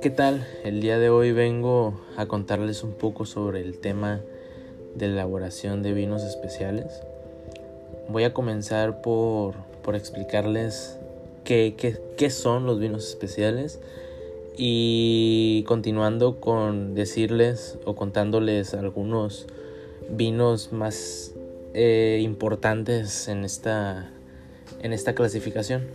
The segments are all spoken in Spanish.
¿Qué tal? El día de hoy vengo a contarles un poco sobre el tema de elaboración de vinos especiales. Voy a comenzar por, explicarles qué, qué son los vinos especiales y continuando con decirles o contándoles algunos vinos más eh, importantes en esta, en esta clasificación.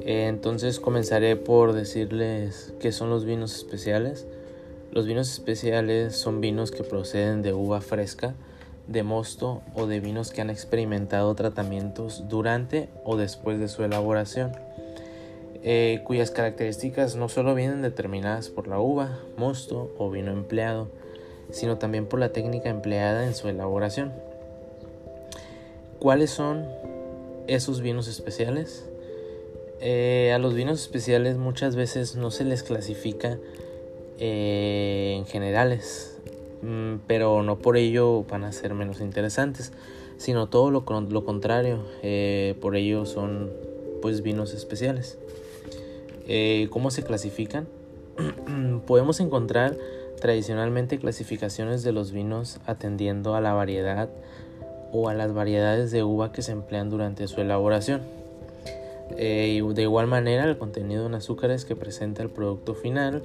Entonces comenzaré por decirles qué son los vinos especiales. Los vinos especiales son vinos que proceden de uva fresca, de mosto o de vinos que han experimentado tratamientos durante o después de su elaboración, eh, cuyas características no solo vienen determinadas por la uva, mosto o vino empleado, sino también por la técnica empleada en su elaboración. ¿Cuáles son esos vinos especiales? Eh, a los vinos especiales muchas veces no se les clasifica eh, en generales, mm, pero no por ello van a ser menos interesantes, sino todo lo, lo contrario, eh, por ello son pues vinos especiales. ¿Cómo se clasifican? Podemos encontrar tradicionalmente clasificaciones de los vinos atendiendo a la variedad o a las variedades de uva que se emplean durante su elaboración. Eh, de igual manera el contenido en azúcares que presenta el producto final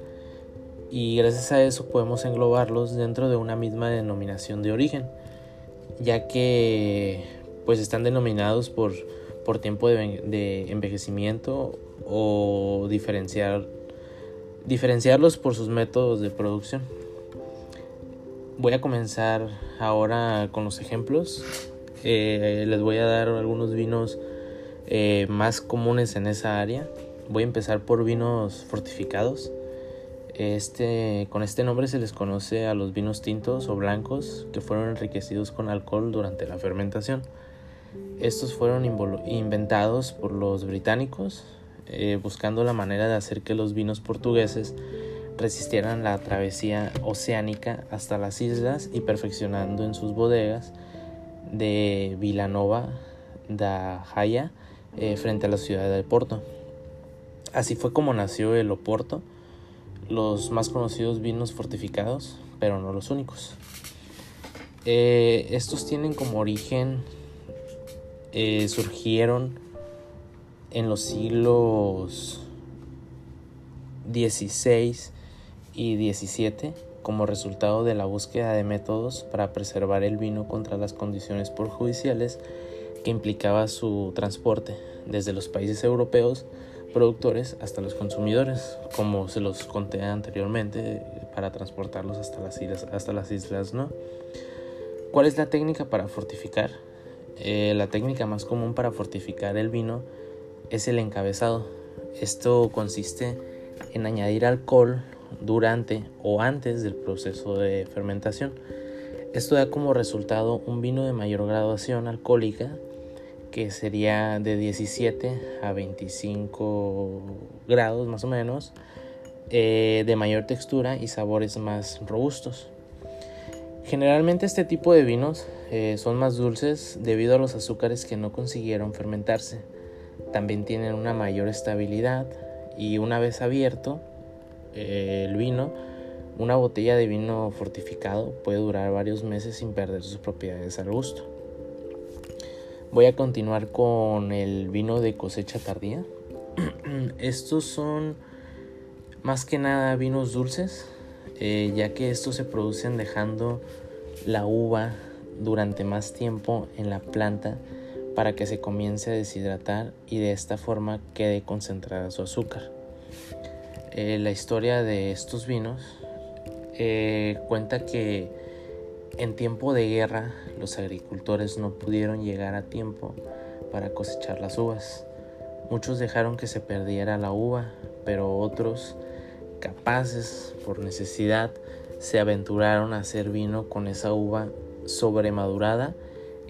y gracias a eso podemos englobarlos dentro de una misma denominación de origen ya que pues están denominados por, por tiempo de, envejecimiento o diferenciar, diferenciarlos por sus métodos de producción. Voy a comenzar ahora con los ejemplos. Eh, les voy a dar algunos vinos eh, más comunes en esa área. Voy a empezar por vinos fortificados. Este, con este nombre se les conoce a los vinos tintos o blancos que fueron enriquecidos con alcohol durante la fermentación. Estos fueron inventados por los británicos eh, buscando la manera de hacer que los vinos portugueses resistieran la travesía oceánica hasta las islas y perfeccionando en sus bodegas de Vilanova da Jaya eh, frente a la ciudad de Porto. Así fue como nació el Oporto, los más conocidos vinos fortificados, pero no los únicos. Eh, estos tienen como origen, eh, surgieron en los siglos XVI y XVII como resultado de la búsqueda de métodos para preservar el vino contra las condiciones perjudiciales que implicaba su transporte desde los países europeos productores hasta los consumidores, como se los conté anteriormente, para transportarlos hasta las islas, hasta las islas ¿no? ¿Cuál es la técnica para fortificar? Eh, la técnica más común para fortificar el vino es el encabezado. Esto consiste en añadir alcohol durante o antes del proceso de fermentación. Esto da como resultado un vino de mayor graduación alcohólica que sería de 17 a 25 grados más o menos, eh, de mayor textura y sabores más robustos. Generalmente este tipo de vinos eh, son más dulces debido a los azúcares que no consiguieron fermentarse. También tienen una mayor estabilidad y una vez abierto eh, el vino, una botella de vino fortificado puede durar varios meses sin perder sus propiedades al gusto. Voy a continuar con el vino de cosecha tardía. estos son más que nada vinos dulces, eh, ya que estos se producen dejando la uva durante más tiempo en la planta para que se comience a deshidratar y de esta forma quede concentrada su azúcar. Eh, la historia de estos vinos eh, cuenta que en tiempo de guerra, los agricultores no pudieron llegar a tiempo para cosechar las uvas. Muchos dejaron que se perdiera la uva, pero otros, capaces por necesidad, se aventuraron a hacer vino con esa uva sobremadurada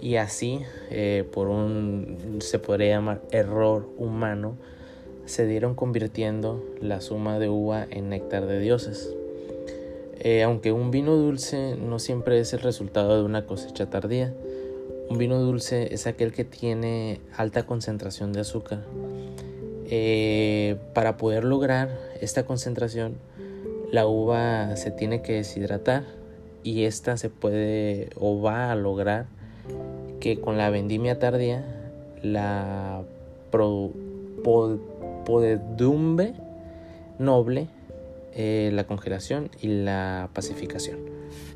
y así, eh, por un, se podría llamar error humano, se dieron convirtiendo la suma de uva en néctar de dioses. Eh, aunque un vino dulce no siempre es el resultado de una cosecha tardía, Un vino dulce es aquel que tiene alta concentración de azúcar. Eh, para poder lograr esta concentración, la uva se tiene que deshidratar y esta se puede o va a lograr que con la vendimia tardía la podedumbre noble, eh, la congelación y la pacificación.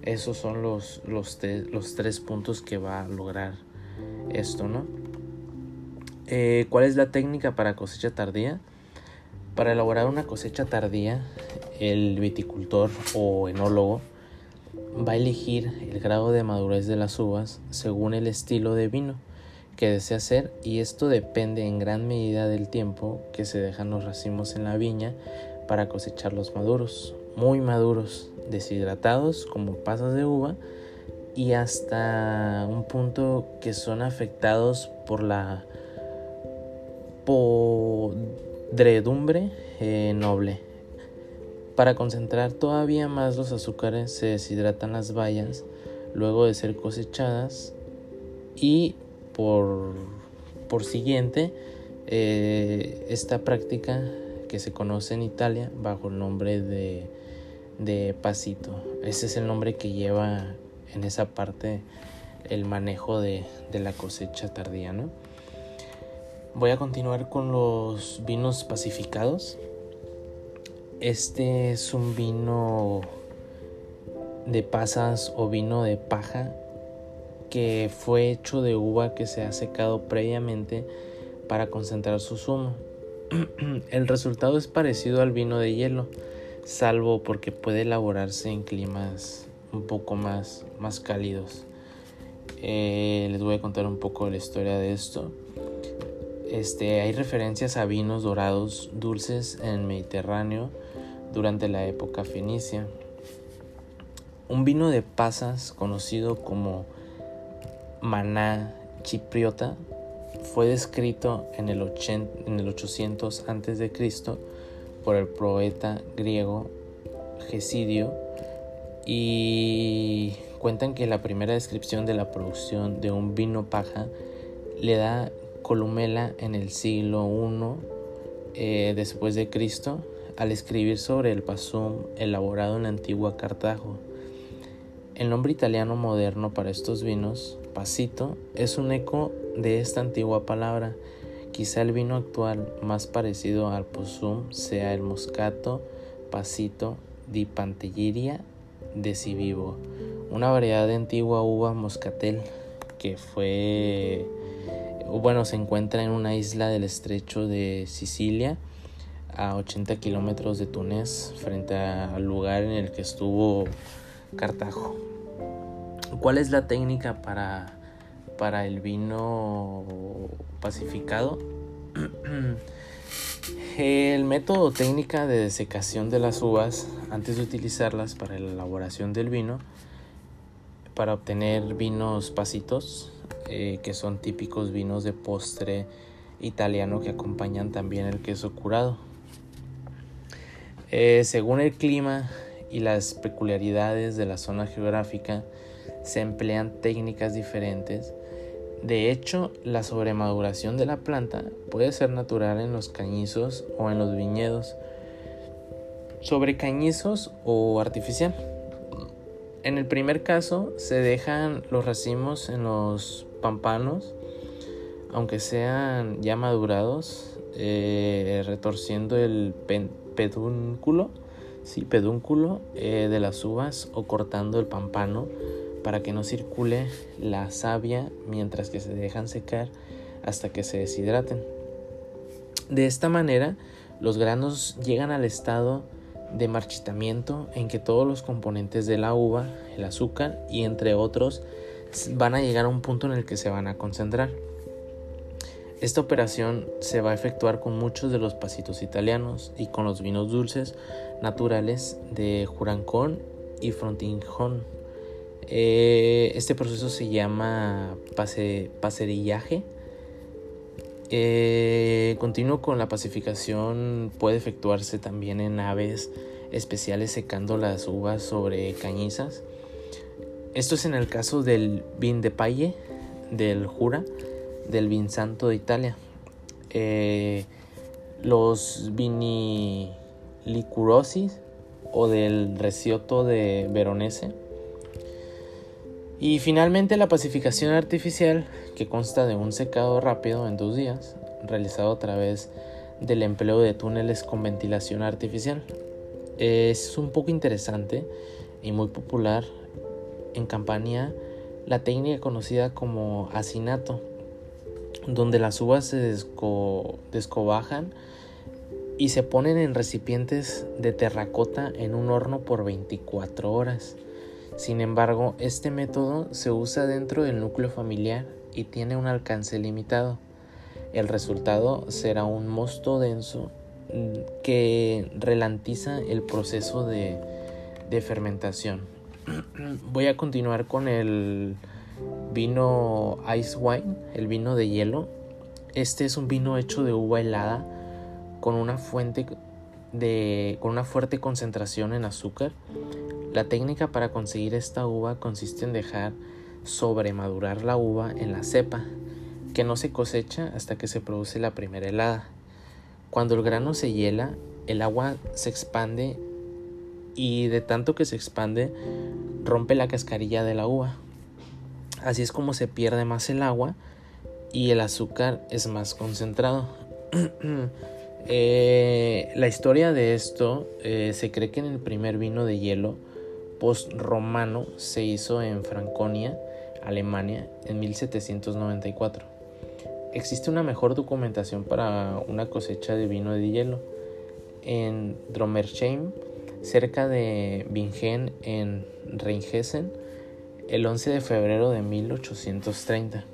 Esos son los, los, tres puntos que va a lograr esto, ¿no? Eh, ¿Cuál es la técnica para cosecha tardía? Para elaborar una cosecha tardía, el viticultor o enólogo va a elegir el grado de madurez de las uvas según el estilo de vino que desea hacer y esto depende en gran medida del tiempo que se dejan los racimos en la viña para cosechar los maduros, muy maduros, deshidratados como pasas de uva y hasta un punto que son afectados por la podredumbre eh, noble. Para concentrar todavía más los azúcares se deshidratan las bayas luego de ser cosechadas y por, por siguiente eh, esta práctica que se conoce en Italia bajo el nombre de, de pasito. Ese es el nombre que lleva en esa parte el manejo de, de la cosecha tardía, ¿no? Voy a continuar con los vinos pacificados. Este es un vino de pasas o vino de paja que fue hecho de uva que se ha secado previamente para concentrar su zumo. El resultado es parecido al vino de hielo, salvo porque puede elaborarse en climas un poco más, más cálidos. Eh, les voy a contar un poco la historia de esto. Este, hay referencias a vinos dorados dulces en el Mediterráneo durante la época fenicia. Un vino de pasas conocido como maná chipriota fue descrito en el, en el 800 a.C. por el poeta griego Gesidio y cuentan que la primera descripción de la producción de un vino paja le da Columela en el siglo I eh, después de Cristo al escribir sobre el pasum elaborado en la antigua Cartago. El nombre italiano moderno para estos vinos, pasito, es un eco de esta antigua palabra. Quizá el vino actual más parecido al posum sea el moscato pasito di Pantelleria de Civivo, una variedad de antigua uva moscatel que fue bueno, se encuentra en una isla del estrecho de Sicilia, a 80 kilómetros de Túnez, frente al lugar en el que estuvo Cartago. ¿Cuál es la técnica para, para el vino pacificado? El método técnica de desecación de las uvas antes de utilizarlas para la elaboración del vino, para obtener vinos pasitos, eh, que son típicos vinos de postre italiano que acompañan también el queso curado. Eh, según el clima y las peculiaridades de la zona geográfica, se emplean técnicas diferentes. De hecho, la sobremaduración de la planta puede ser natural en los cañizos o en los viñedos, sobre cañizos o artificial. En el primer caso, se dejan los racimos en los pampanos, aunque sean ya madurados, eh, retorciendo el pedúnculo, sí, pedúnculo eh, de las uvas o cortando el pampano para que no circule la savia mientras que se dejan secar hasta que se deshidraten. De esta manera, los granos llegan al estado de marchitamiento en que todos los componentes de la uva, el azúcar y entre otros van a llegar a un punto en el que se van a concentrar. Esta operación se va a efectuar con muchos de los pasitos italianos y con los vinos dulces naturales de Jurancón y Frontinjón. Eh, este proceso se llama pase, paserillaje. Eh, continuo con la pacificación puede efectuarse también en aves especiales secando las uvas sobre cañizas. Esto es en el caso del vin de paille, del Jura del Vinsanto de Italia. Eh, los vinilicurosis o del Recioto de Veronese. Y finalmente la pacificación artificial, que consta de un secado rápido en dos días, realizado a través del empleo de túneles con ventilación artificial. Es un poco interesante y muy popular en Campania la técnica conocida como hacinato, donde las uvas se descobajan y se ponen en recipientes de terracota en un horno por 24 horas. Sin embargo, este método se usa dentro del núcleo familiar y tiene un alcance limitado. El resultado será un mosto denso mm, que relantiza el proceso de, fermentación. Voy a continuar con el vino ice wine, el vino de hielo. Este es un vino hecho de uva helada con una fuente de con una fuerte concentración en azúcar. La técnica para conseguir esta uva consiste en dejar sobremadurar la uva en la cepa, que no se cosecha hasta que se produce la primera helada. Cuando el grano se hiela, el agua se expande y de tanto que se expande rompe la cascarilla de la uva. Así es como se pierde más el agua y el azúcar es más concentrado. Eh, la historia de esto eh, se cree que en el primer vino de hielo post-romano se hizo en Franconia, Alemania, en 1794. Existe una mejor documentación para una cosecha de vino de hielo en Dromersheim, cerca de Bingen, en Rheinhessen, el 11 de febrero de 1830.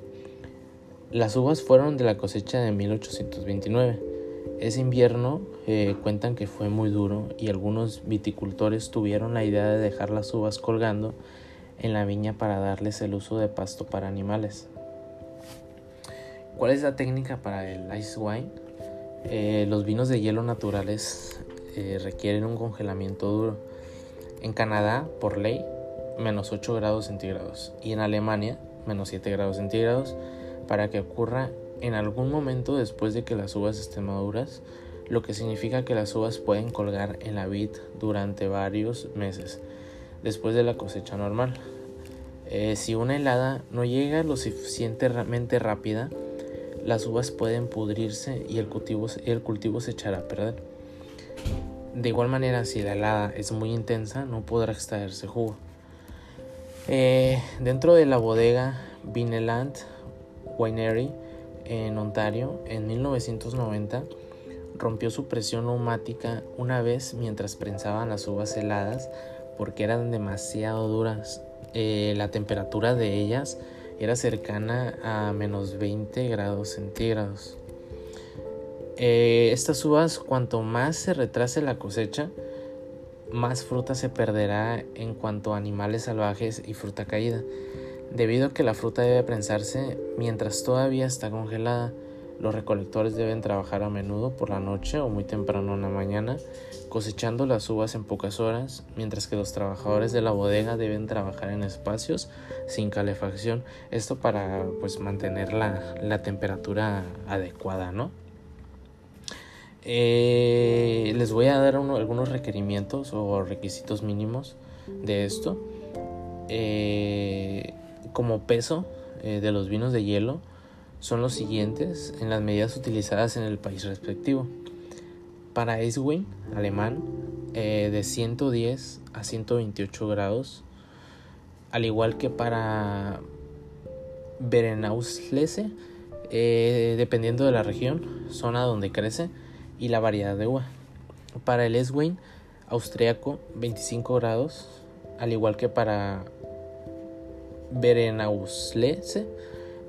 Las uvas fueron de la cosecha de 1829 ese invierno eh, cuentan que fue muy duro y algunos viticultores tuvieron la idea de dejar las uvas colgando en la viña para darles el uso de pasto para animales. ¿Cuál es la técnica para el ice wine? Eh, los vinos de hielo naturales eh, requieren un congelamiento duro. En Canadá, por ley, menos 8 grados centígrados y en Alemania, menos 7 grados centígrados, para que ocurra en algún momento después de que las uvas estén maduras, lo que significa que las uvas pueden colgar en la vid durante varios meses después de la cosecha normal. Eh, si una helada no llega lo suficientemente rápida, las uvas pueden pudrirse y el cultivo, se echará a perder. De igual manera, si la helada es muy intensa, no podrá extraerse jugo. Eh, dentro de la bodega Vineland Winery en Ontario en 1990 rompió su presión neumática una vez mientras prensaban las uvas heladas porque eran demasiado duras. Eh, la temperatura de ellas era cercana a menos 20 grados centígrados. Eh, estas uvas, cuanto más se retrase la cosecha, más fruta se perderá en cuanto a animales salvajes y fruta caída. Debido a que la fruta debe prensarse mientras todavía está congelada, los recolectores deben trabajar a menudo por la noche o muy temprano en la mañana, cosechando las uvas en pocas horas, mientras que los trabajadores de la bodega deben trabajar en espacios sin calefacción, esto para pues mantener la, temperatura adecuada, ¿no? Eh, les voy a dar algunos requerimientos o requisitos mínimos de esto. Eh, como peso eh, de los vinos de hielo son los siguientes en las medidas utilizadas en el país respectivo. Para Eiswein, alemán, eh, de 110 a 128 grados, al igual que para Berenauslese, eh, dependiendo de la región, zona donde crece y la variedad de uva. Para el Eswein, austriaco, 25 grados, al igual que para Berenauslese,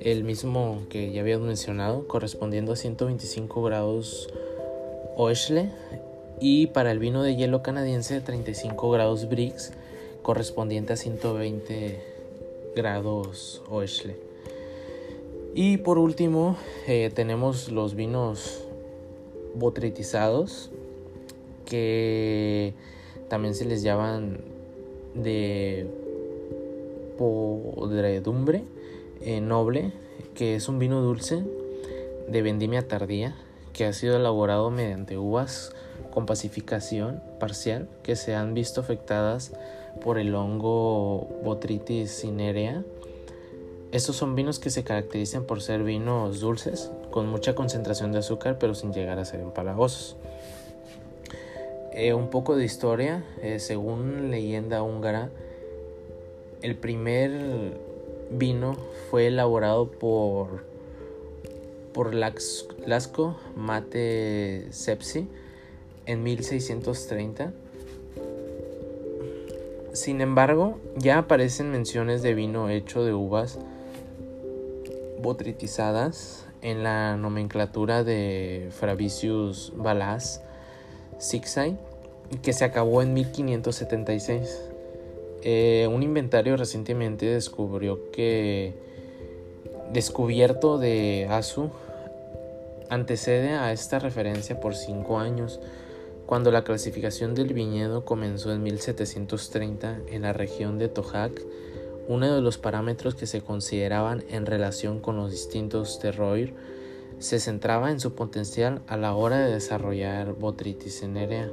el mismo que ya habíamos mencionado, correspondiendo a 125 grados Oechle, y para el vino de hielo canadiense 35 grados Brix, correspondiente a 120 grados Oechle. Y por último eh, tenemos los vinos botritizados, que también se les llaman de podredumbre. eh, Noble, que es un vino dulce de vendimia tardía que ha sido elaborado mediante uvas con pacificación parcial que se han visto afectadas por el hongo Botrytis cinerea. Estos son vinos que se caracterizan por ser vinos dulces, con mucha concentración de azúcar, pero sin llegar a ser empalagosos. Eh, un poco de historia, eh, según leyenda húngara, el primer vino fue elaborado por, por Lasco Mate Sepsi en 1630. Sin embargo, ya aparecen menciones de vino hecho de uvas botritizadas en la nomenclatura de Fravicius Balas Sixai, que se acabó en 1576. Eh, un inventario recientemente descubrió que descubierto de Asu antecede a esta referencia por cinco años, cuando la clasificación del viñedo comenzó en 1730 en la región de Tojac, uno de los parámetros que se consideraban en relación con los distintos terroir se centraba en su potencial a la hora de desarrollar botritis cinerea.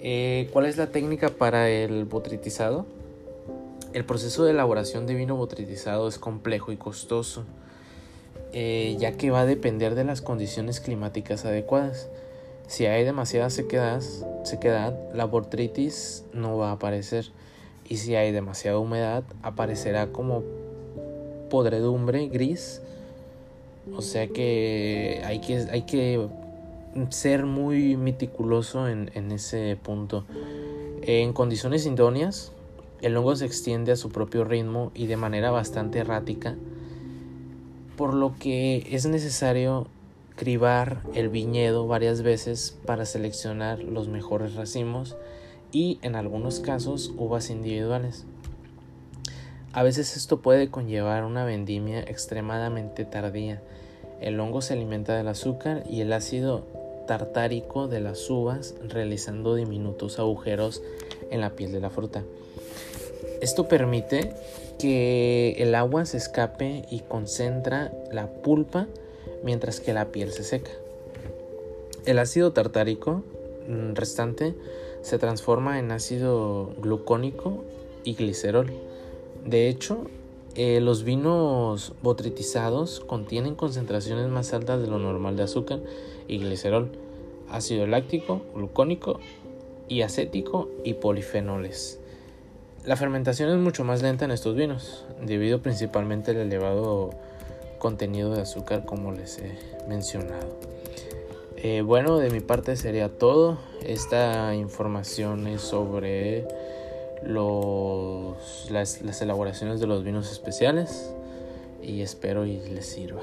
Eh, ¿Cuál es la técnica para el botritizado? El proceso de elaboración de vino botritizado es complejo y costoso, eh, ya que va a depender de las condiciones climáticas adecuadas. Si hay demasiada sequedad, sequedad, la botritis no va a aparecer, y si hay demasiada humedad, aparecerá como podredumbre gris o sea que hay que, hay que ser muy meticuloso en, ese punto. En condiciones idóneas, el hongo se extiende a su propio ritmo y de manera bastante errática, por lo que es necesario cribar el viñedo varias veces para seleccionar los mejores racimos y en algunos casos uvas individuales. A veces esto puede conllevar una vendimia extremadamente tardía. El hongo se alimenta del azúcar y el ácido tartárico de las uvas, realizando diminutos agujeros en la piel de la fruta. Esto permite que el agua se escape y concentra la pulpa mientras que la piel se seca. El ácido tartárico mm, restante se transforma en ácido glucónico y glicerol. De hecho, eh, los vinos botritizados contienen concentraciones más altas de lo normal de azúcar y glicerol, ácido láctico, glucónico y acético y polifenoles. La fermentación es mucho más lenta en estos vinos, debido principalmente al elevado contenido de azúcar como les he mencionado. Eh, bueno, de mi parte sería todo. Esta información es sobre los, las, las elaboraciones de los vinos especiales y espero y les sirva.